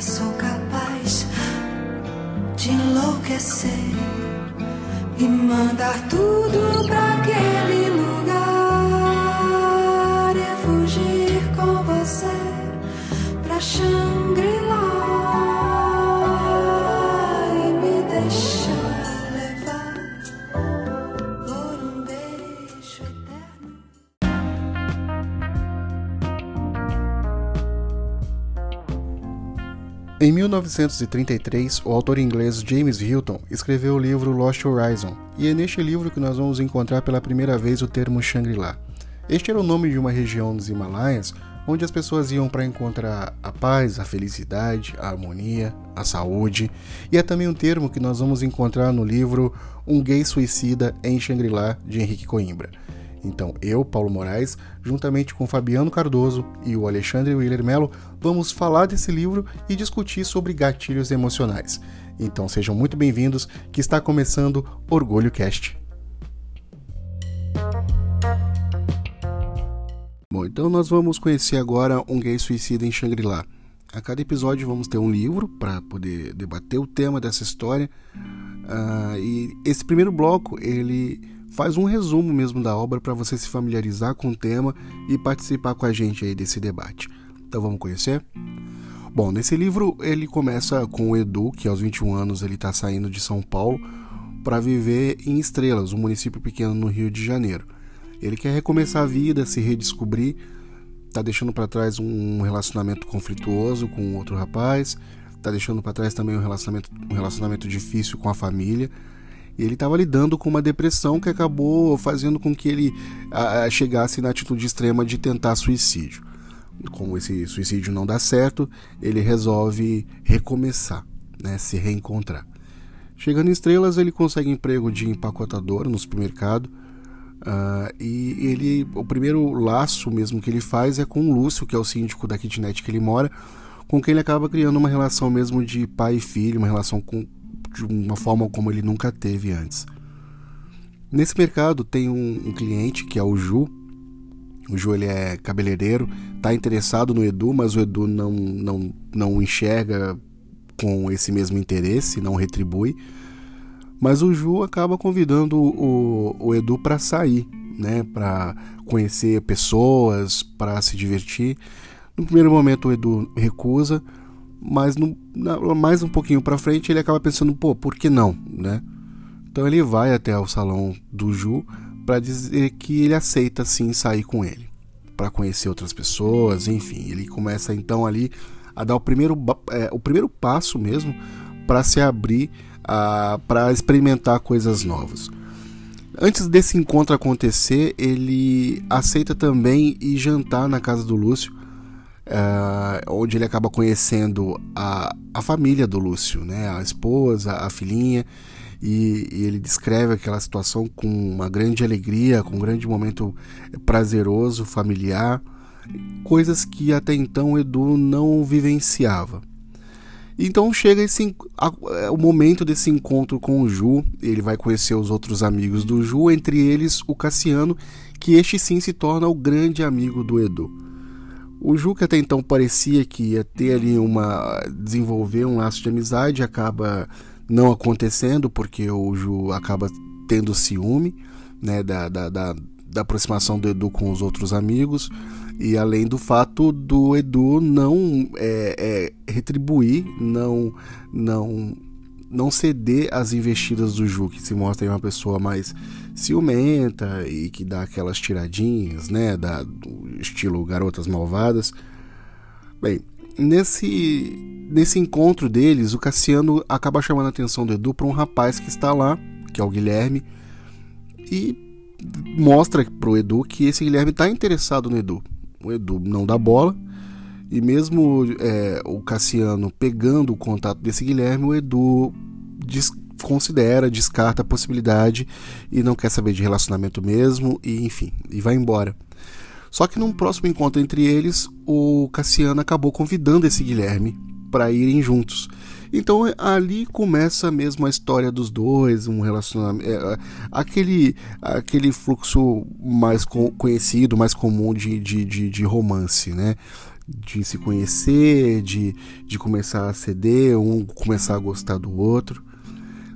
sou capaz de enlouquecer e mandar tudo pra aquele 1933, o autor inglês James Hilton escreveu o livro Lost Horizon, e é neste livro que nós vamos encontrar pela primeira vez o termo Shangri-La. Este era o nome de uma região dos Himalaias onde as pessoas iam para encontrar a paz, a felicidade, a harmonia, a saúde, e é também um termo que nós vamos encontrar no livro Um Gay Suicida em Shangri-La, de Henrique Coimbra. Então, eu, Paulo Moraes, juntamente com Fabiano Cardoso e o Alexandre Willer Mello, vamos falar desse livro e discutir sobre gatilhos emocionais. Então, sejam muito bem-vindos, que está começando Orgulho Cast. Bom, então nós vamos conhecer agora um gay suicida em Shangri-La. A cada episódio vamos ter um livro para poder debater o tema dessa história. Ah, e esse primeiro bloco ele faz um resumo mesmo da obra para você se familiarizar com o tema e participar com a gente aí desse debate. Então vamos conhecer? Bom, nesse livro ele começa com o Edu, que aos 21 anos ele está saindo de São Paulo para viver em Estrelas, um município pequeno no Rio de Janeiro. Ele quer recomeçar a vida, se redescobrir, tá deixando para trás um relacionamento conflituoso com outro rapaz, tá deixando para trás também um relacionamento, um relacionamento difícil com a família. E ele estava lidando com uma depressão que acabou fazendo com que ele a, chegasse na atitude extrema de tentar suicídio. Como esse suicídio não dá certo, ele resolve recomeçar, né, se reencontrar. Chegando em Estrelas, ele consegue emprego de empacotador no supermercado Uh, e ele, o primeiro laço mesmo que ele faz é com o Lúcio, que é o síndico da kitnet que ele mora, com quem ele acaba criando uma relação mesmo de pai e filho, uma relação com, de uma forma como ele nunca teve antes. Nesse mercado tem um, um cliente que é o Ju. O Ju ele é cabeleireiro, está interessado no Edu, mas o Edu não, não, não enxerga com esse mesmo interesse, não retribui. Mas o Ju acaba convidando o, o Edu para sair, né, para conhecer pessoas, para se divertir. No primeiro momento o Edu recusa, mas no, na, mais um pouquinho para frente ele acaba pensando, pô, por que não, né? Então ele vai até o salão do Ju para dizer que ele aceita sim sair com ele, para conhecer outras pessoas, enfim. Ele começa então ali a dar o primeiro, é, o primeiro passo mesmo para se abrir para experimentar coisas novas. Antes desse encontro acontecer, ele aceita também ir jantar na casa do Lúcio, uh, onde ele acaba conhecendo a, a família do Lúcio, né? a esposa, a filhinha, e, e, ele descreve aquela situação com uma grande alegria, com um grande momento prazeroso, familiar, coisas que até então Edu não vivenciava. Então chega esse a, é, o momento desse encontro com o Ju, ele vai conhecer os outros amigos do Ju, entre eles o Cassiano, que este sim se torna o grande amigo do Edu. O Ju que até então parecia que ia ter ali uma desenvolver um laço de amizade, acaba não acontecendo porque o Ju acaba tendo ciúme, né, da, da, da, da aproximação do Edu com os outros amigos. E além do fato do Edu não é, é, retribuir, não, não, não ceder às investidas do Ju, que se mostra uma pessoa mais ciumenta e que dá aquelas tiradinhas, né, da, do estilo garotas malvadas. Bem, nesse, nesse encontro deles, o Cassiano acaba chamando a atenção do Edu para um rapaz que está lá, que é o Guilherme, e mostra pro Edu que esse Guilherme está interessado no Edu o Edu não dá bola. E mesmo é, o Cassiano pegando o contato desse Guilherme, o Edu considera, descarta a possibilidade e não quer saber de relacionamento mesmo, e enfim, e vai embora. Só que num próximo encontro entre eles, o Cassiano acabou convidando esse Guilherme para irem juntos. Então ali começa mesmo a história dos dois, um relacionamento, é, aquele, aquele fluxo mais conhecido, mais comum de, de, de, de romance, né? De se conhecer, de, de começar a ceder, um começar a gostar do outro.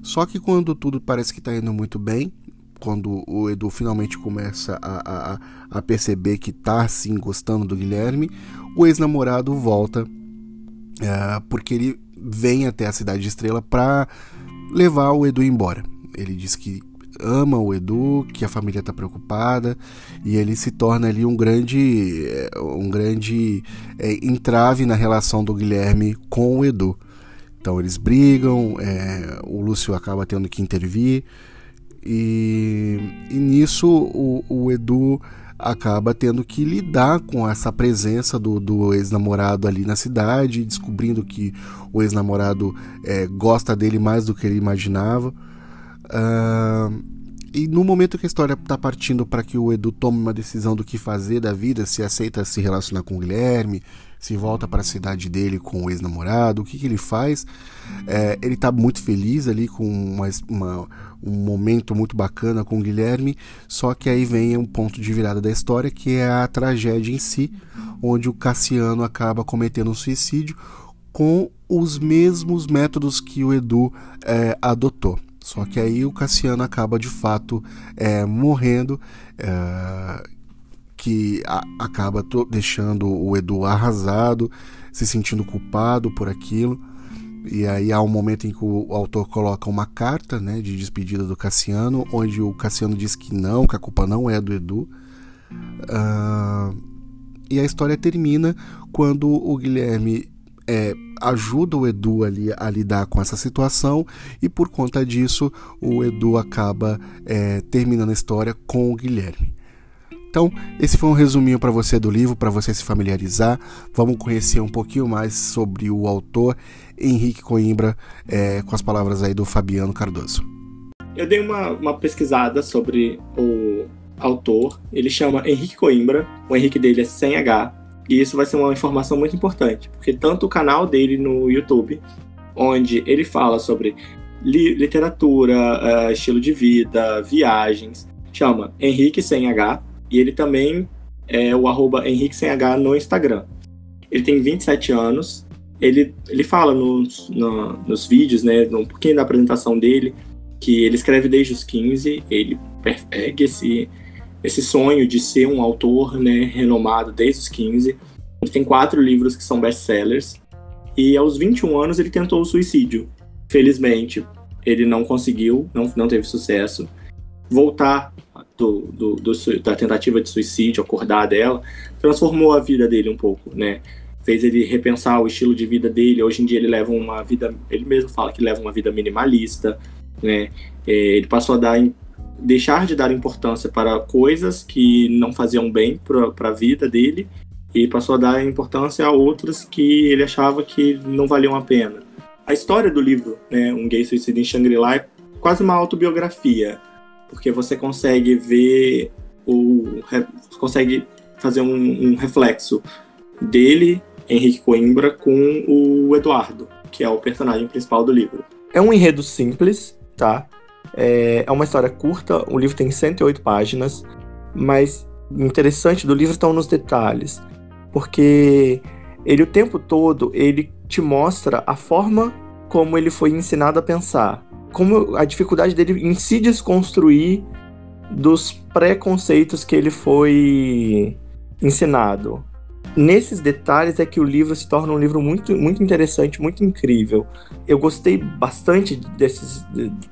Só que quando tudo parece que está indo muito bem, quando o Edu finalmente começa a, a, a perceber que está sim gostando do Guilherme, o ex-namorado volta é, porque ele vem até a Cidade de Estrela para levar o Edu embora. Ele diz que ama o Edu, que a família está preocupada e ele se torna ali um grande, é, um grande é, entrave na relação do Guilherme com o Edu. Então eles brigam, é, o Lúcio acaba tendo que intervir e, e nisso o, o, Edu acaba tendo que lidar com essa presença do, do ex-namorado ali na cidade, descobrindo que o ex-namorado é, gosta dele mais do que ele imaginava. Uh, e no momento que a história está partindo para que o Edu tome uma decisão do que fazer da vida, se aceita se relacionar com o Guilherme, se volta para a cidade dele com o ex-namorado, o que, que ele faz? É, ele está muito feliz ali com uma, uma, um momento muito bacana com o Guilherme, só que aí vem um ponto de virada da história que é a tragédia em si, onde o Cassiano acaba cometendo um suicídio com os mesmos métodos que o Edu é, adotou. Só que aí o Cassiano acaba de fato é, morrendo. É, que a, acaba deixando o Edu arrasado, se sentindo culpado por aquilo. E aí há um momento em que o autor coloca uma carta né, de despedida do Cassiano, onde o Cassiano diz que não, que a culpa não é do Edu. Uh, e a história termina quando o Guilherme é, ajuda o Edu ali a lidar com essa situação e por conta disso o Edu acaba é, terminando a história com o Guilherme. Então, esse foi um resuminho para você do livro, para você se familiarizar. Vamos conhecer um pouquinho mais sobre o autor Henrique Coimbra, é, com as palavras aí do Fabiano Cardoso. Eu dei uma, uma pesquisada sobre o autor. Ele chama Henrique Coimbra, o Henrique dele é sem H. E isso vai ser uma informação muito importante, porque tanto o canal dele no YouTube, onde ele fala sobre li literatura, uh, estilo de vida, viagens, chama Henrique sem H, e ele também é o arroba Henrique sem H no Instagram. Ele tem 27 anos. Ele, ele fala nos, no, nos vídeos, né, um pouquinho da apresentação dele, que ele escreve desde os 15, ele persegue esse, esse sonho de ser um autor né, renomado desde os 15. Ele tem quatro livros que são best-sellers. E aos 21 anos ele tentou o suicídio. Felizmente, ele não conseguiu, não, não teve sucesso. Voltar do, do, do, da tentativa de suicídio, acordar dela, transformou a vida dele um pouco, né? Fez ele repensar o estilo de vida dele. Hoje em dia ele leva uma vida, ele mesmo fala que leva uma vida minimalista, né? É, ele passou a dar, deixar de dar importância para coisas que não faziam bem para a vida dele e passou a dar importância a outras que ele achava que não valiam a pena. A história do livro, né, Um Gay Suicida em Shangri-La, é quase uma autobiografia porque você consegue ver o consegue fazer um, um reflexo dele, Henrique Coimbra, com o Eduardo, que é o personagem principal do livro. É um enredo simples, tá? É, é uma história curta, o livro tem 108 páginas, mas interessante do livro estão nos detalhes, porque ele o tempo todo ele te mostra a forma como ele foi ensinado a pensar como a dificuldade dele em se desconstruir dos preconceitos que ele foi ensinado. Nesses detalhes é que o livro se torna um livro muito, muito interessante, muito incrível. Eu gostei bastante desses,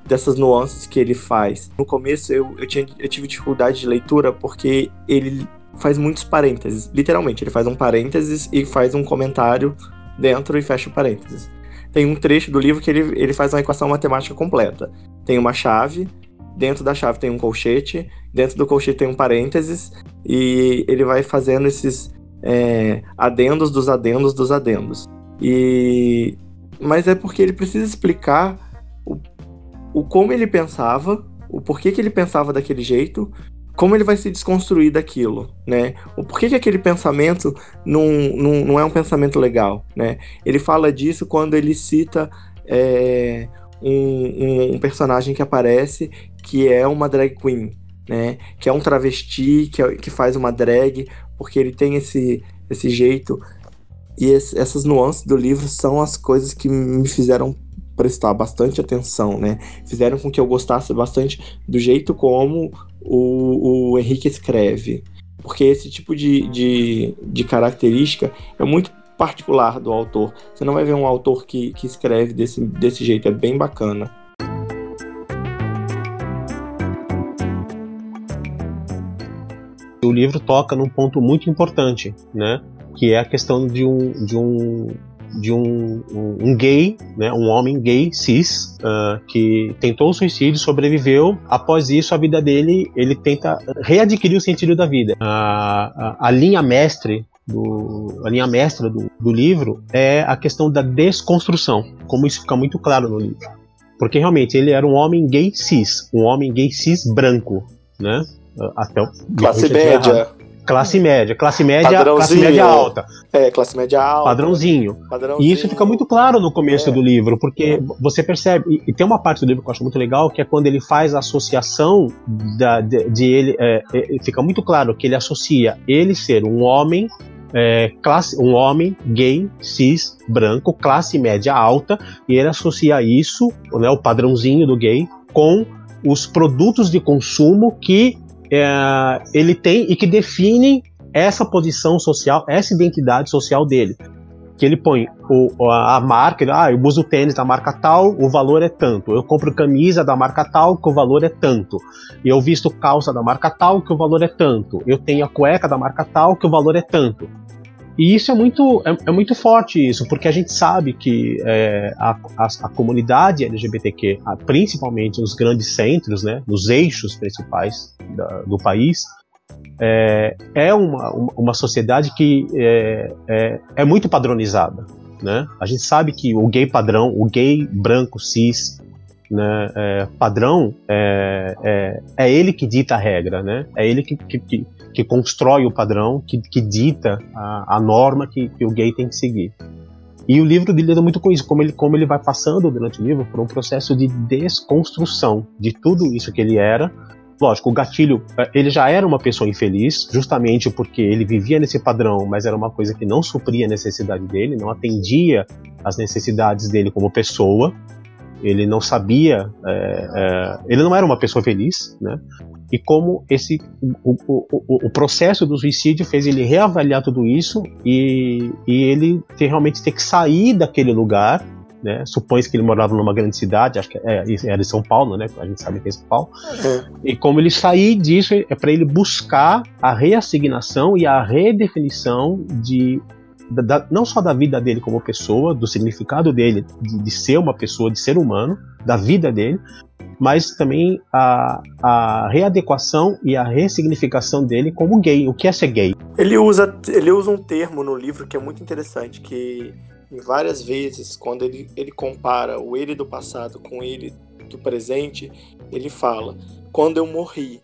dessas nuances que ele faz. No começo eu, eu, tinha, eu tive dificuldade de leitura porque ele faz muitos parênteses. Literalmente, ele faz um parênteses e faz um comentário dentro e fecha o parênteses tem um trecho do livro que ele, ele faz uma equação matemática completa. Tem uma chave, dentro da chave tem um colchete, dentro do colchete tem um parênteses, e ele vai fazendo esses é, adendos dos adendos dos adendos. E mas é porque ele precisa explicar o, o como ele pensava, o porquê que ele pensava daquele jeito como ele vai se desconstruir daquilo, né? O porquê que aquele pensamento não, não, não é um pensamento legal, né? Ele fala disso quando ele cita é, um, um, personagem que aparece que é uma drag queen, né? Que é um travesti que, é, que faz uma drag, porque ele tem esse, esse jeito E esse, essas nuances do livro são as coisas que me fizeram prestar bastante atenção, né? Fizeram com que eu gostasse bastante do jeito como o, o Henrique escreve. Porque esse tipo de, de, de característica é muito particular do autor. Você não vai ver um autor que, que escreve desse, desse jeito, é bem bacana. O livro toca num ponto muito importante, né? Que é a questão de um, de um, de um, um, um gay, né? Um homem gay cis uh, que tentou o suicídio, sobreviveu. Após isso, a vida dele, ele tenta readquirir o sentido da vida. a, a linha mestre do, a linha mestra do, do, livro é a questão da desconstrução, como isso fica muito claro no livro. Porque realmente ele era um homem gay cis, um homem gay cis branco, né? Até o, classe média. Classe média, classe média, classe média alta. É, classe média alta. Padrãozinho. Padrãozinho. E isso fica muito claro no começo é. do livro, porque é. você percebe, e, e, tem uma parte do livro que eu acho muito legal, que é quando ele faz a associação da, de, de ele, é, é, fica muito claro que ele associa ele ser um homem é, classe, um homem gay, cis, branco, classe média alta, e ele associa isso, né, o padrãozinho do gay, com os produtos de consumo que é, ele tem e que definem essa posição social, essa identidade social dele. Que ele põe o, a marca, ele, ah, eu uso tênis da marca tal, o valor é tanto. Eu compro camisa da marca tal, que o valor é tanto. Eu visto calça da marca tal, que o valor é tanto. Eu tenho a cueca da marca tal, que o valor é tanto. E isso é muito, é, é, muito forte isso, porque a gente sabe que é, a, a, a, comunidade LGBTQ, principalmente nos grandes centros, né, nos eixos principais da, do país, é, é uma, uma sociedade que é, é, é, muito padronizada. Né? A gente sabe que o gay padrão, o gay branco cis, né, é, padrão, é, é, é, ele que dita a regra, né? é ele que, que, que constrói o padrão, que, que dita a, a norma que, que, o gay tem que seguir. E o livro lida muito com isso, como ele, como ele vai passando durante o livro por um processo de desconstrução de tudo isso que ele era. Lógico, o gatilho, eh, ele já era uma pessoa infeliz, justamente porque ele vivia nesse padrão, mas era uma coisa que não supria a necessidade dele, não atendia às necessidades dele como pessoa ele não sabia, é, é, ele não era uma pessoa feliz, né? E como esse o, o, o, o, processo do suicídio fez ele reavaliar tudo isso e, e ele ter, realmente ter que sair daquele lugar, né? Supõe que ele morava numa grande cidade, acho que é, era de São Paulo, né? A gente sabe que é São Paulo. Uhum. E como ele sair disso é para ele buscar a reassignação e a redefinição de da, não só da vida dele como pessoa, do significado dele de, de, ser uma pessoa, de ser humano, da vida dele, mas também a, a readequação e a ressignificação dele como gay. O que é ser gay? Ele usa, ele usa um termo no livro que é muito interessante, que várias vezes, quando ele, ele compara o ele do passado com ele do presente, ele fala: quando eu morri,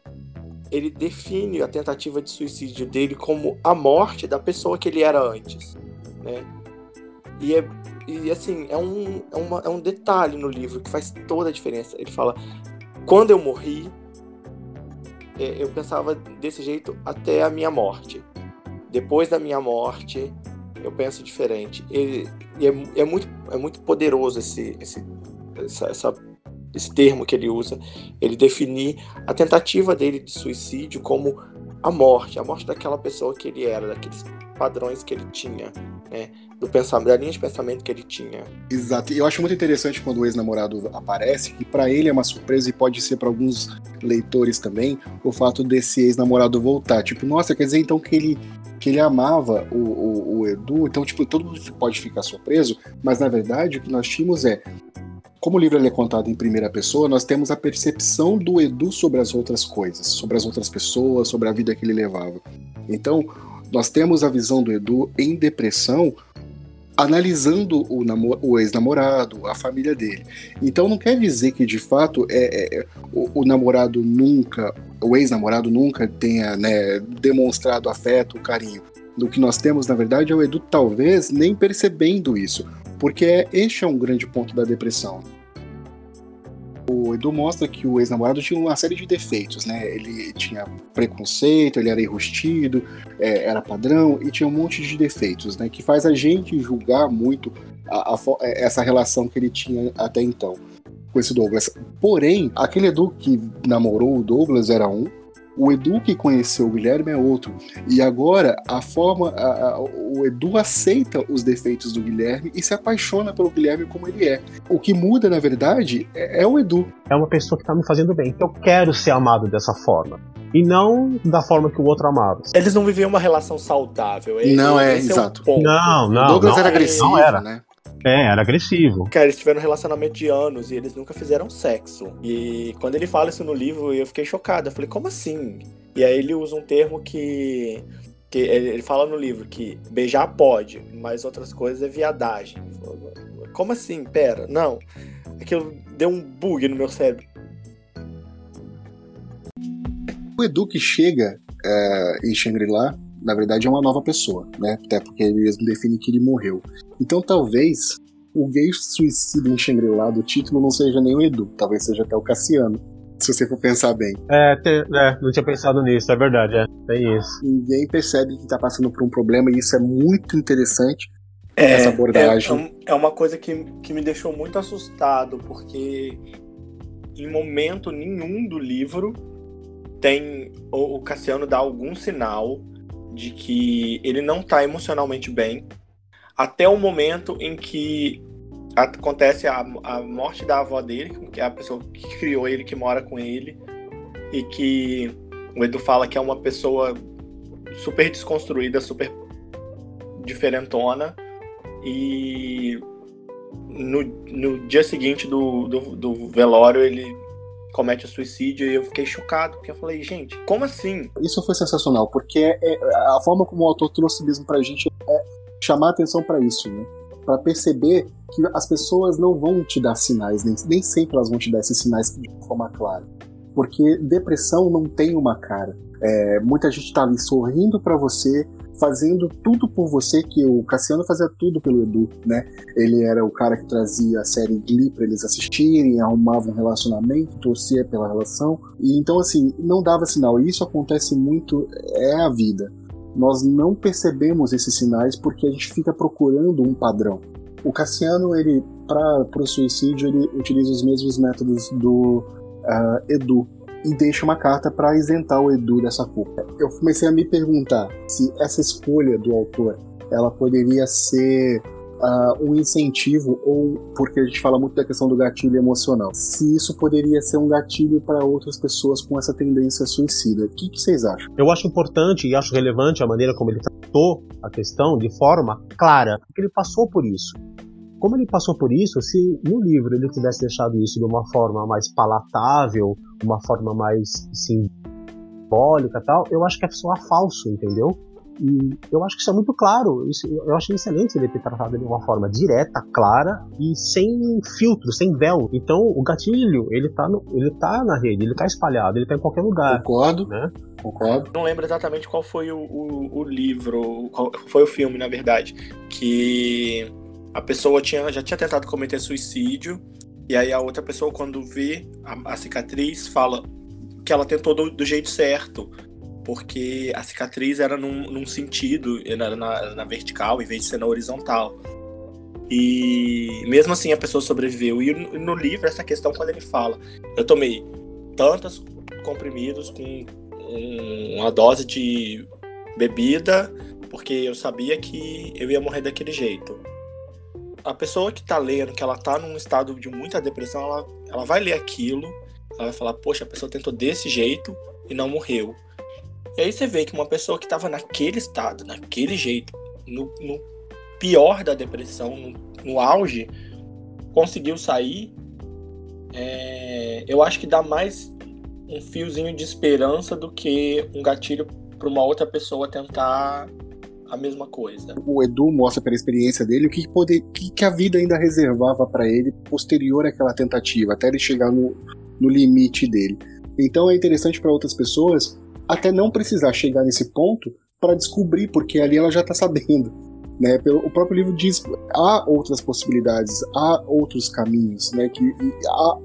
ele define a tentativa de suicídio dele como a morte da pessoa que ele era antes, né? E é e assim é um é, uma, é um detalhe no livro que faz toda a diferença. Ele fala: quando eu morri, é, eu pensava desse jeito até a minha morte. Depois da minha morte, eu penso diferente. E, e é, é, muito é muito poderoso esse, esse essa, essa esse termo que ele usa, ele definir a tentativa dele de suicídio como a morte, a morte daquela pessoa que ele era, daqueles padrões que ele tinha, né? Do pensamento, da linha de pensamento que ele tinha. Exato. E eu acho muito interessante quando o ex-namorado aparece, que para ele é uma surpresa e pode ser para alguns leitores também, o fato desse ex-namorado voltar. Tipo, nossa, quer dizer então que ele que ele amava o, o, o Edu, então, tipo, todo mundo pode ficar surpreso, mas na verdade o que nós tínhamos é como o livro é contado em primeira pessoa, nós temos a percepção do Edu sobre as outras coisas, sobre as outras pessoas, sobre a vida que ele levava. Então, nós temos a visão do Edu em depressão, analisando o, o ex-namorado, a família dele. Então, não quer dizer que de fato é, é, é o, o, namorado nunca, o ex-namorado nunca tenha né, demonstrado afeto, carinho. O que nós temos, na verdade, é o Edu talvez nem percebendo isso. Porque este é um grande ponto da depressão. O Edu mostra que o ex-namorado tinha uma série de defeitos, né? Ele tinha preconceito, ele era enrustido, é, era padrão e tinha um monte de defeitos, né? Que faz a gente julgar muito a, a, é, essa relação que ele tinha até então com esse Douglas. Porém, aquele Edu que namorou o Douglas era um, o Edu que conheceu o Guilherme é outro. E agora a forma. A, a, o Edu aceita os defeitos do Guilherme e se apaixona pelo Guilherme como ele é. O que muda, na verdade, é, é o Edu. É uma pessoa que tá me fazendo bem. Eu quero ser amado dessa forma. E não da forma que o outro amava. Eles não viviam uma relação saudável. Ele, não é, exato. É não, não. O Douglas não, era agressivo, não era. né? É, era agressivo. Cara, eles tiveram um relacionamento de anos e eles nunca fizeram sexo. E quando ele fala isso no livro, eu fiquei chocado. Eu falei, como assim? E aí ele usa um termo que. que ele fala no livro que beijar pode, mas outras coisas é viadagem. Como assim? Pera, não. Aquilo deu um bug no meu cérebro. O Edu que chega é, em Shangri-La na verdade é uma nova pessoa, né? Até porque ele mesmo define que ele morreu. Então talvez o gay suicida em Shangri-La do título não seja nem o Edu, talvez seja até o Cassiano. Se você for pensar bem. É, te, é, não tinha pensado nisso, é verdade, é, tem isso. Ninguém percebe que tá passando por um problema e isso é muito interessante. É, essa abordagem. É, é uma coisa que, que me deixou muito assustado, porque em momento nenhum do livro tem o, o Cassiano dá algum sinal de que ele não está emocionalmente bem até o momento em que acontece a, a morte da avó dele, que é a pessoa que criou ele, que mora com ele, e que o Edu fala que é uma pessoa super desconstruída, super diferentona, e no, no dia seguinte do, do, do velório ele comete o suicídio e eu fiquei chocado, porque eu falei, gente, como assim? Isso foi sensacional, porque é, a forma como o autor trouxe mesmo pra gente é chamar atenção para isso, né? Para perceber que as pessoas não vão te dar sinais, nem, nem sempre elas vão te dar esses sinais de forma clara. Porque depressão não tem uma cara. É, muita gente tá ali sorrindo para você, fazendo tudo por você, que o Cassiano fazia tudo pelo Edu, né? Ele era o cara que trazia a série Glee pra eles assistirem, arrumava um relacionamento, torcia pela relação. E então, assim, não dava sinal. E isso acontece muito, é a vida. Nós não percebemos esses sinais porque a gente fica procurando um padrão. O Cassiano, ele, para o suicídio, ele utiliza os mesmos métodos do uh, Edu, e deixa uma carta para isentar o Edu dessa culpa. Eu comecei a me perguntar se essa escolha do autor ela poderia ser uh, um incentivo ou porque a gente fala muito da questão do gatilho emocional. Se isso poderia ser um gatilho para outras pessoas com essa tendência suicida. O que, que vocês acham? Eu acho importante e acho relevante a maneira como ele tratou a questão de forma clara, porque ele passou por isso. Como ele passou por isso, se no livro ele tivesse deixado isso de uma forma mais palatável, uma forma mais simbólica tal, eu acho que é só falso, entendeu? E eu acho que isso é muito claro. Isso, eu acho excelente ele ter tratado de uma forma direta, clara e sem filtro, sem véu. Então o gatilho, ele tá, no, ele tá na rede, ele tá espalhado, ele tá em qualquer lugar. Concordo. Né? Concordo. Não lembro exatamente qual foi o, o, o livro, qual foi o filme, na verdade, que a pessoa tinha, já tinha tentado cometer suicídio, e aí a outra pessoa, quando vê a, a cicatriz, fala que ela tentou do, do, jeito certo, porque a cicatriz era num, num sentido, era na, na, vertical, em vez de ser na horizontal. E mesmo assim a pessoa sobreviveu. E no, livro, essa questão, quando ele fala, eu tomei tantos comprimidos com uma dose de bebida, porque eu sabia que eu ia morrer daquele jeito a pessoa que tá lendo, que ela tá num estado de muita depressão, ela, ela vai ler aquilo, ela vai falar, poxa, a pessoa tentou desse jeito e não morreu. E aí você vê que uma pessoa que tava naquele estado, naquele jeito, no, no pior da depressão, no, no auge, conseguiu sair, é, eu acho que dá mais um fiozinho de esperança do que um gatilho para uma outra pessoa tentar a mesma coisa. O Edu mostra pela experiência dele o que, poder, que, que a vida ainda reservava para ele posterior àquela tentativa, até ele chegar no, no limite dele. Então é interessante para outras pessoas até não precisar chegar nesse ponto para descobrir, porque ali ela já está sabendo. Né? O próprio livro diz há outras possibilidades, há outros caminhos, né? que há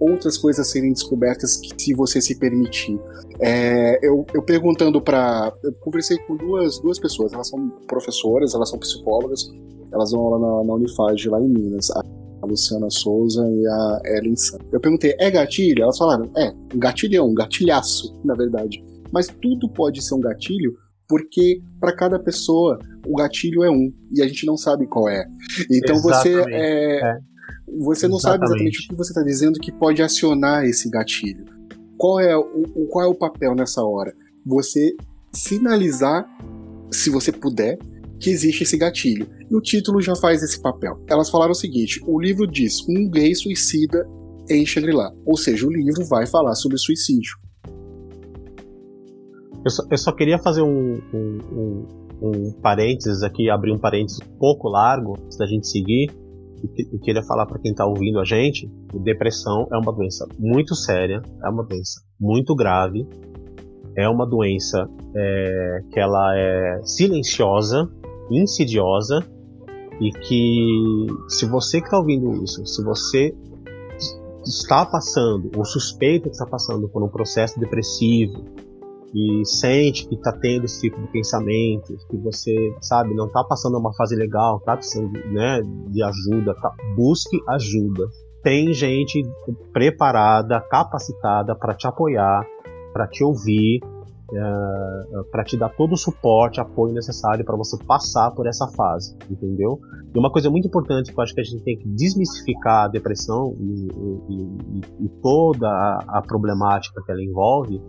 outras coisas serem descobertas que, se você se permitir. É, eu, eu perguntando para. Eu conversei com duas, duas pessoas, elas são professoras, elas são psicólogas, elas vão lá na, na Unifage, lá em Minas. A Luciana Souza e a Ellen San. Eu perguntei, é gatilho? Elas falaram, é, um gatilhão, um gatilhaço, na verdade. Mas tudo pode ser um gatilho porque para cada pessoa o gatilho é um e a gente não sabe qual é. Então Exatamente. você é, é. Você não exatamente. sabe exatamente o que você está dizendo que pode acionar esse gatilho. Qual é o, qual é o papel nessa hora? Você sinalizar, se você puder, que existe esse gatilho. E o título já faz esse papel. Elas falaram o seguinte: o livro diz um gay suicida em Shangri-La. Ou seja, o livro vai falar sobre suicídio. Eu só, eu só queria fazer um, um, um, um, parênteses aqui, abrir um parênteses um pouco largo, antes da gente seguir. Eu queria falar para quem está ouvindo a gente: depressão é uma doença muito séria, é uma doença muito grave, é uma doença é, que ela é silenciosa, insidiosa e que se você que está ouvindo isso, se você está passando ou suspeita que está passando por um processo depressivo e sente que está tendo esse tipo de pensamento, que você sabe não está passando uma fase legal, está precisando né, de ajuda, tá, busque ajuda. Tem gente preparada, capacitada para te apoiar, para te ouvir, é, para te dar todo o suporte, apoio necessário para você passar por essa fase, entendeu? E uma coisa muito importante que eu acho que a gente tem que desmistificar a depressão e, e, e, e toda a, a problemática que ela envolve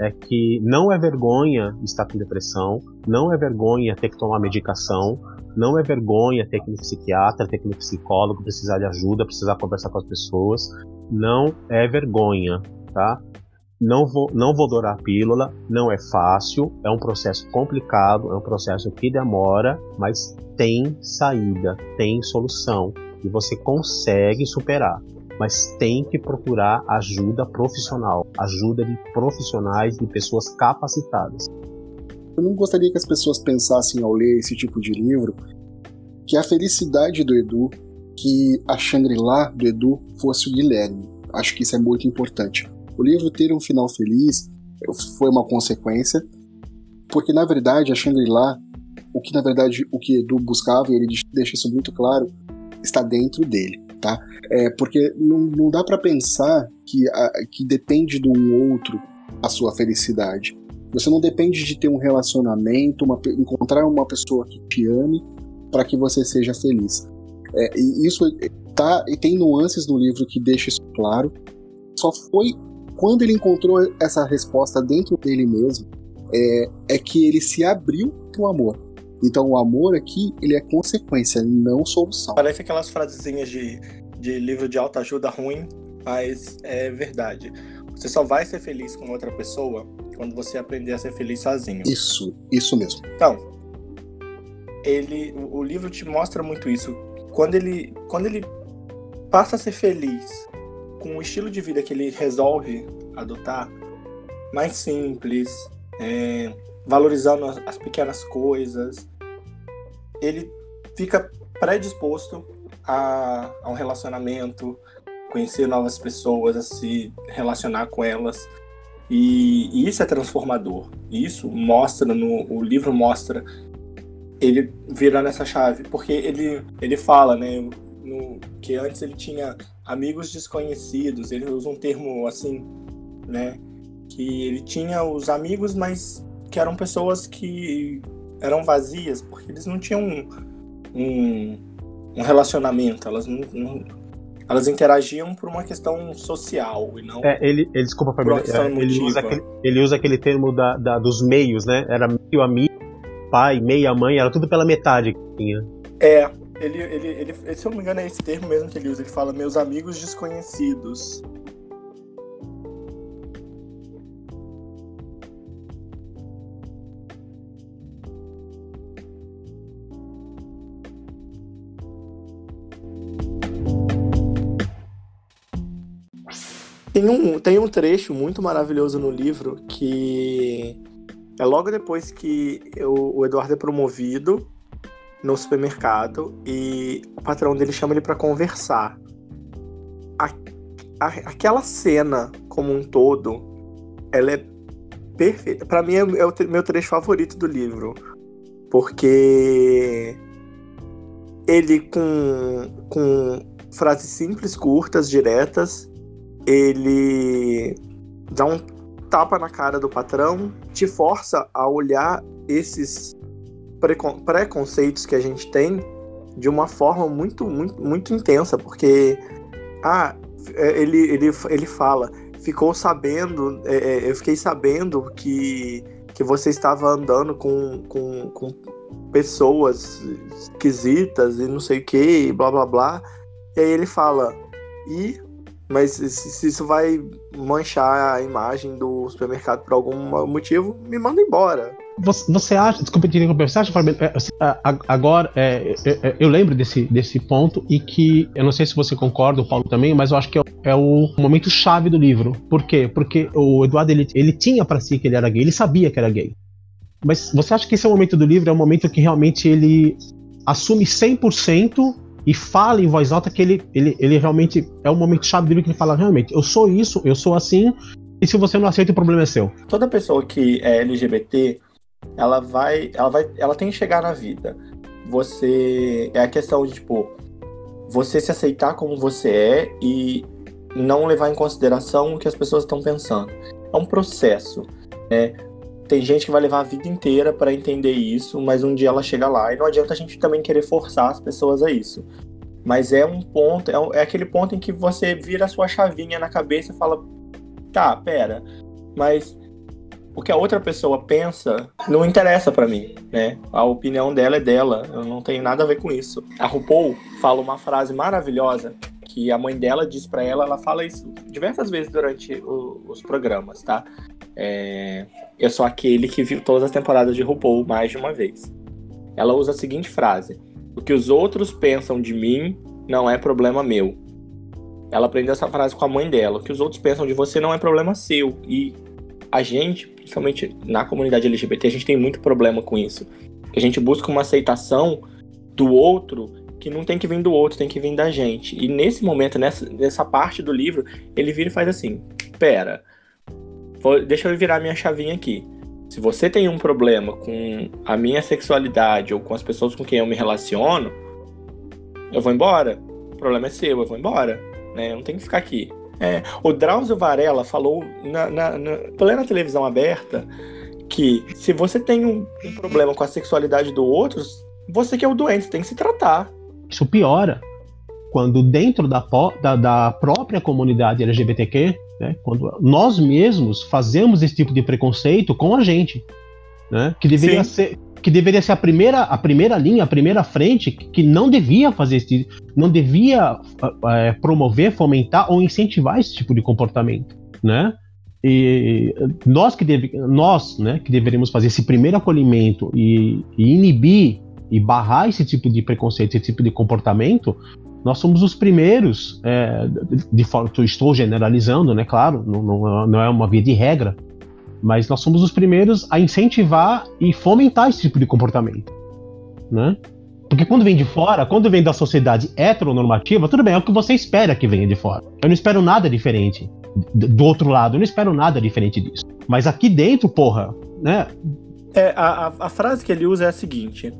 é que não é vergonha estar com depressão, não é vergonha ter que tomar medicação, não é vergonha ter que ir no psiquiatra, ter que ir no psicólogo, precisar de ajuda, precisar conversar com as pessoas. Não é vergonha, tá? não vou, não vou dourar a pílula, não é fácil, é um processo complicado, é um processo que demora, mas tem saída, tem solução e você consegue superar. Mas tem que procurar ajuda profissional, ajuda de profissionais, de pessoas capacitadas. Eu não gostaria que as pessoas pensassem ao ler esse tipo de livro que a felicidade do Edu, que a Shangri-La do Edu fosse o Guilherme. Acho que isso é muito importante o livro ter um final feliz foi uma consequência, porque na verdade a Shangri-La, o que na verdade o que Edu buscava, e ele deixa isso muito claro, está dentro dele, tá? É, porque não, não dá para pensar que, a, que depende de um outro a sua felicidade. Você não depende de ter um relacionamento, uma, encontrar uma pessoa que te ame para que você seja feliz. É, e isso tá e tem nuances no livro que deixa isso claro. Só foi quando ele encontrou essa resposta dentro dele mesmo, é, é que ele se abriu para o amor. Então o amor aqui, ele é consequência, não solução. Parece aquelas frasezinhas de, de livro de autoajuda ruim, mas é verdade. Você só vai ser feliz com outra pessoa quando você aprender a ser feliz sozinho. Isso, isso mesmo. Então, ele, o, o livro te mostra muito isso. Quando ele, quando ele passa a ser feliz com o estilo de vida que ele resolve adotar, mais simples, é, valorizando as, as pequenas coisas, ele fica predisposto a, a um relacionamento, conhecer novas pessoas, a se relacionar com elas. E, e, isso é transformador. Isso mostra no o livro mostra ele virando essa chave, porque ele ele fala, né, no, que antes ele tinha amigos desconhecidos, ele usa um termo assim, né? Que ele tinha os amigos, mas que eram pessoas que eram vazias, porque eles não tinham um, um, um relacionamento, elas não, não, elas interagiam por uma questão social e não. É, ele, ele desculpa é, ele, usa aquele, ele usa aquele termo da, da, dos meios, né? Era meio amigo, pai, meia mãe, era tudo pela metade que tinha. É, ele, ele, ele, se eu não me engano, é esse termo mesmo que ele usa. Ele fala meus amigos desconhecidos. Tem um, tem um trecho muito maravilhoso no livro que é logo depois que o, o Eduardo é promovido no supermercado e o patrão dele chama ele para conversar. a- aquela cena como um todo, ela é perfeita. Pra mim é, é o meu trecho favorito do livro. Porque ele com, com frases simples, curtas, diretas, ele dá um tapa na cara do patrão, te força a olhar esses precon- preconceitos que a gente tem de uma forma muito, muito, muito intensa, porque ah, é, ele, ele, ele fala, ficou sabendo, é, é, eu fiquei sabendo que, que você estava andando com, com, com pessoas esquisitas e não sei o que, blá blá blá. E aí ele fala, e mas se, isso vai manchar a imagem do supermercado por algum motivo, me manda embora. Você, acha, desculpa te interromper, você acha, é, a- a- agora, é, é, é, eu lembro desse, desse ponto e que, eu não sei se você concorda, o Paulo também, mas eu acho que é, o- é o momento chave do livro. Por quê? Porque o Eduardo, ele, ele tinha pra si que ele era gay, ele sabia que era gay. Mas você acha que esse é o momento do livro, é o momento que realmente ele assume 100% e fala em voz alta que ele, ele, ele realmente, é o momento chave do livro que ele fala, realmente, eu sou isso, eu sou assim, e se você não aceita, o problema é seu. Toda pessoa que é LGBT, ela vai, ela vai, ela tem que chegar na vida. Você é a questão de tipo você se aceitar como você é e não levar em consideração o que as pessoas estão pensando. É um processo, né? Tem gente que vai levar a vida inteira para entender isso, mas um dia ela chega lá e não adianta a gente também querer forçar as pessoas a isso. Mas é um ponto, é, é aquele ponto em que você vira a sua chavinha na cabeça e fala: tá, pera, mas o que a outra pessoa pensa não interessa pra mim, né? A opinião dela é dela, eu não tenho nada a ver com isso. A RuPaul fala uma frase maravilhosa que a mãe dela diz pra ela, ela fala isso diversas vezes durante o- os programas, tá? É, eu sou aquele que viu todas as temporadas de RuPaul mais de uma vez. Ela usa a seguinte frase: O que os outros pensam de mim não é problema meu. Ela aprendeu essa frase com a mãe dela. O que os outros pensam de você não é problema seu. E a gente, principalmente na comunidade LGBT, a gente tem muito problema com isso. A gente busca uma aceitação do outro que não tem que vir do outro, tem que vir da gente. E nesse momento, nessa, nessa parte do livro, ele vira e faz assim: pera, vou- deixa eu virar minha chavinha aqui. Se você tem um problema com a minha sexualidade ou com as pessoas com quem eu me relaciono, eu vou embora. O problema é seu, eu vou embora. Né? Eu não tenho que ficar aqui. É, o Drauzio Varela falou na, na, na plena televisão aberta que se você tem um, um problema com a sexualidade do outro, você que é o doente, tem que se tratar. Isso piora quando dentro da, da- da própria comunidade LGBTQ, né, quando nós mesmos fazemos esse tipo de preconceito com a gente, né, que deveria Sim. ser que deveria ser a primeira, a primeira linha, a primeira frente, que não devia fazer esse, não devia eh, promover, fomentar ou incentivar esse tipo de comportamento, né? E nós que deve, nós, né, que deveríamos fazer esse primeiro acolhimento e, e inibir e barrar esse tipo de preconceito, esse tipo de comportamento, nós somos os primeiros, é, de, forma, estou generalizando, né, claro, não, não, não é uma via de regra, mas nós somos os primeiros a incentivar e fomentar esse tipo de comportamento, né? Porque quando vem de fora, quando vem da sociedade heteronormativa, tudo bem, é o que você espera que venha de fora. Eu não espero nada diferente do outro lado, eu não espero nada diferente disso. Mas aqui dentro, porra, né? É, a, a, a frase que ele usa é a seguinte: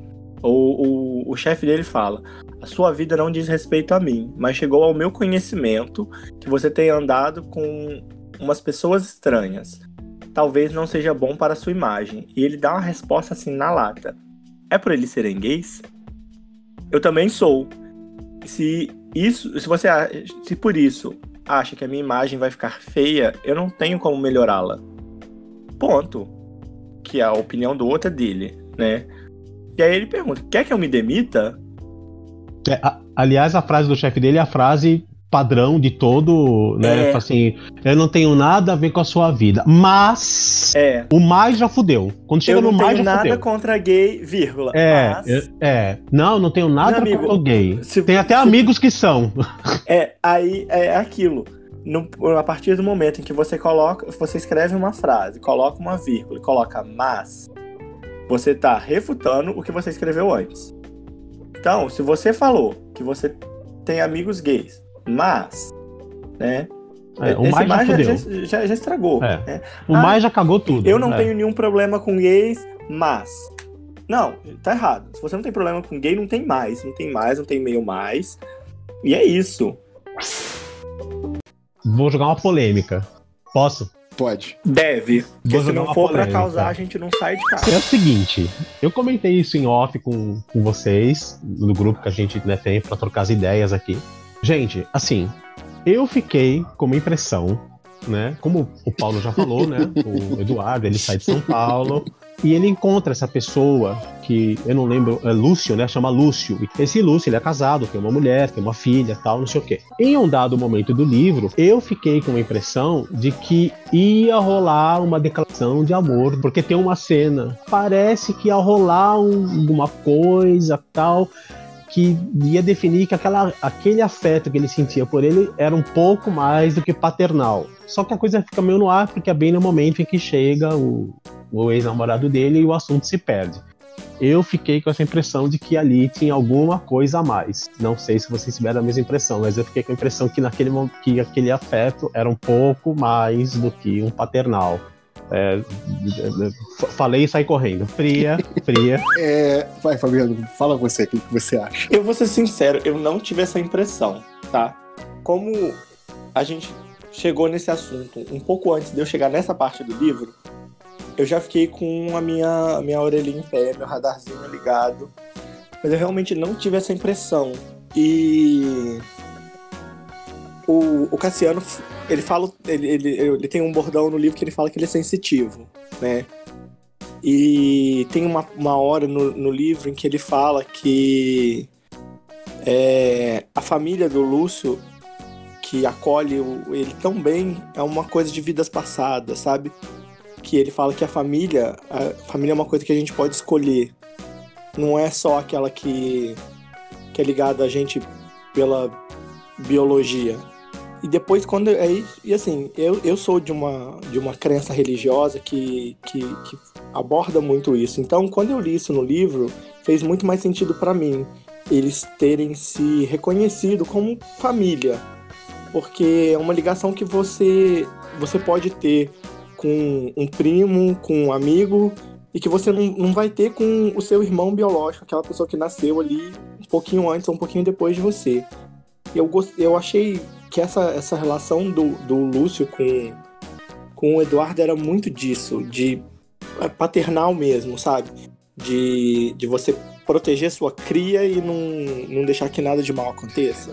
o, o, o chefe dele fala. A sua vida não diz respeito a mim, mas chegou ao meu conhecimento que você tem andado com umas pessoas estranhas. Talvez não seja bom para a sua imagem. E ele dá uma resposta assim na lata. É por eles serem gays? Eu também sou. Se isso, se você se por isso acha que a minha imagem vai ficar feia, eu não tenho como melhorá-la. Ponto. Que a opinião do outro é dele, né? E aí ele pergunta: quer que eu me demita? É, a- aliás, a frase do chefe dele é a frase padrão de todo, né? É. Assim, eu não tenho nada a ver com a sua vida, mas É. o mais já fudeu. Quando chega eu não no mais tenho já nada fudeu. contra gay, vírgula. É, mas, é, é. Não, não tenho nada Meu amigo, contra o gay. se- Tem até se- amigos que são. é, aí é aquilo. No- a partir do momento em que você coloca, você escreve uma frase, coloca uma vírgula e coloca mas, você tá refutando o que você escreveu antes. Então, se você falou que você tem amigos gays, mas, né, É, o mais já mais já, já, já- já estragou. É. né? O Ah, mais já cagou tudo. Eu não é. tenho nenhum problema com gays, mas. Não, tá errado. Se você não tem problema com gay, não tem mais. Não tem mais, não tem meio mais. E é isso. Vou jogar uma polêmica. Posso? Pode. Deve. Porque Vou se não for pra polêmica. causar, a gente não sai de casa. É o seguinte, eu comentei isso em off com, com vocês, no grupo que a gente né, tem pra trocar as ideias aqui. Gente, assim, eu fiquei com uma impressão, né? Como o Paulo já falou, né? O Eduardo, ele sai de São Paulo e ele encontra essa pessoa que eu não lembro, é Lúcio, né? Chama Lúcio. Esse Lúcio, ele é casado, tem uma mulher, tem uma filha, tal, não sei o quê. Em um dado momento do livro, eu fiquei com a impressão de que ia rolar uma declaração de amor, porque tem uma cena, parece que ia rolar um- alguma coisa, tal, que ia definir que aquela, aquele afeto que ele sentia por ele era um pouco mais do que paternal. Só que a coisa fica meio no ar, porque é bem no momento em que chega o, o ex-namorado dele e o assunto se perde. Eu fiquei com essa impressão de que ali tinha alguma coisa a mais. Não sei se vocês tiveram a mesma impressão, mas eu fiquei com a impressão que naquele que aquele afeto era um pouco mais do que um paternal. É, falei e saí correndo. Fria, fria. É, vai, Fabiano, fala você, o que que você acha? Eu vou ser sincero, eu não tive essa impressão, tá? Como a gente chegou nesse assunto um pouco antes de eu chegar nessa parte do livro, eu já fiquei com a minha, a minha orelhinha em pé, meu radarzinho ligado. Mas eu realmente não tive essa impressão. E o, o Cassiano, ele fala. Ele, ele, ele tem um bordão no livro que ele fala que ele é sensitivo, né? E tem uma, uma hora no, no livro em que ele fala que é, a família do Lúcio, que acolhe ele tão bem, é uma coisa de vidas passadas, sabe? Que ele fala que a família, a família é uma coisa que a gente pode escolher. Não é só aquela que, que é ligada a gente pela biologia. E depois, quando. Aí, e assim, eu, eu sou de uma, de uma crença religiosa que, que, que aborda muito isso. Então, quando eu li isso no livro, fez muito mais sentido pra mim eles terem se reconhecido como família. Porque é uma ligação que você, você pode ter com um primo, com um amigo, e que você não, não vai ter com o seu irmão biológico, aquela pessoa que nasceu ali um pouquinho antes ou um pouquinho depois de você. Eu, gost, eu achei que essa, essa relação do, do Lúcio com, com o Eduardo era muito disso, de é, paternal mesmo, sabe? De, de você proteger sua cria e não, não deixar que nada de mal aconteça.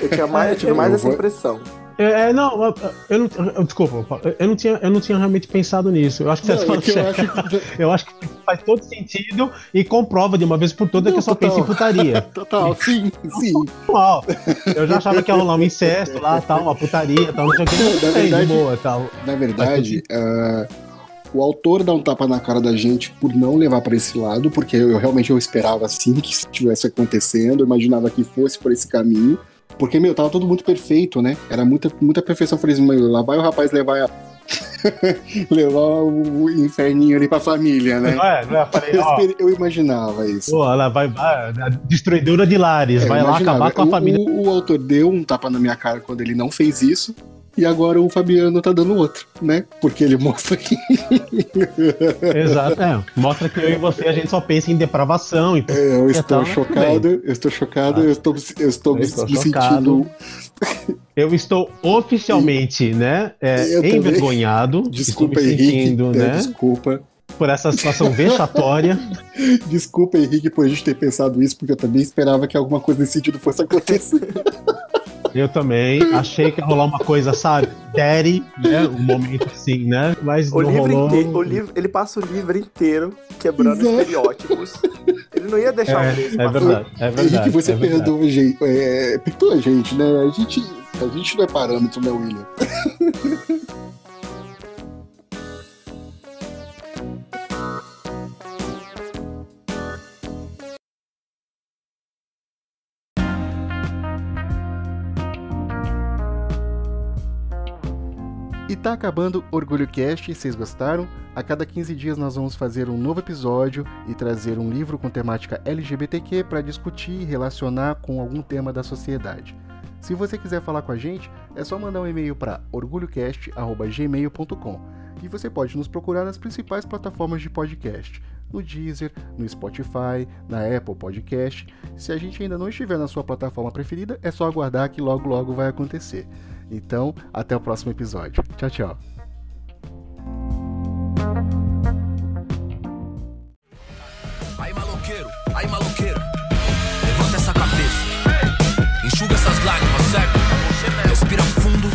Eu, tinha mais, eu tive mais Eu essa vou- impressão. É, é, não, eu, não. eu- desculpa, eu não, tinha, eu não tinha realmente pensado nisso. Eu acho que você Não, é que eu acho que... Eu acho que faz todo sentido e comprova de uma vez por todas que eu só total. penso em putaria. Total, sim, sim. Normal. Eu já achava que ia rolar um incesto lá, tal, uma putaria, tal, não sei o que. Na verdade- de boa, tal. Na verdade, ah, o autor dá um tapa na cara da gente por não levar pra esse lado, porque eu, eu realmente eu esperava assim que estivesse acontecendo, eu imaginava que fosse por esse caminho. Porque, meu, tava tudo muito perfeito, né? Era muita, muita perfeição. Eu falei assim, meu, lá vai o rapaz levar, levar o inferninho ali pra família, né? Não é, não é? Eu falei, ó, eu imaginava isso. pô, ela vai, a destruidora de lares, É, vai lá acabar com a O- família. O, o autor deu um tapa na minha cara quando ele não fez isso. E agora o Fabiano tá dando outro, né? Porque ele mostra que Exato, é. Mostra que eu e você a gente só pensa em depravação. Então, É, eu estou tudo chocado, eu estou chocado, Ah. eu estou, eu estou Eu me, estou me chocado. sentindo. eu estou oficialmente, né, é, envergonhado. Desculpa, estou me Henrique. sentindo, é, né, Desculpa. por essa situação vexatória. Desculpa, Henrique, por a gente ter pensado isso, porque eu também esperava que alguma coisa nesse sentido fosse acontecer. Eu também achei que ia rolar uma coisa, sabe? Daddy, né? Um momento assim, né? Mas O não livro rolou. inteiro, o livro, ele passa o livro inteiro quebrando Exato. estereótipos. Ele não ia deixar É, o mesmo é verdade, é verdade. Henrique, você é verdade. perdoa a gente. É, perdoa a gente, né? A gente, a gente não é parâmetro, né, William? E tá acabando Orgulho Cast, vocês gostaram? A cada 15 dias nós vamos fazer um novo episódio e trazer um livro com temática LGBTQ para discutir e relacionar com algum tema da sociedade. Se você quiser falar com a gente, é só mandar um e-mail para orgulhocast.gmail.com e você pode nos procurar nas principais plataformas de podcast, no Deezer, no Spotify, na Apple Podcast. Se a gente ainda não estiver na sua plataforma preferida, é só aguardar que logo logo vai acontecer. Então, até o próximo episódio. Tchau, tchau. Aí maloqueiro, aí maloqueiro, levanta essa cabeça, enxuga essas lágrimas, certo? Respira fundo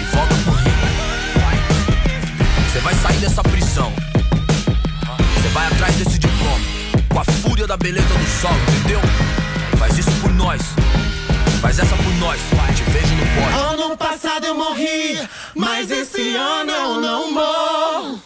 e volta pro rio. Você vai sair dessa prisão, você vai atrás desse diploma, com a fúria da beleza do sol, entendeu? Faz isso por nós, faz essa por nós, te vejo no pódio. Ano passado eu morri, mas esse ano eu não morro.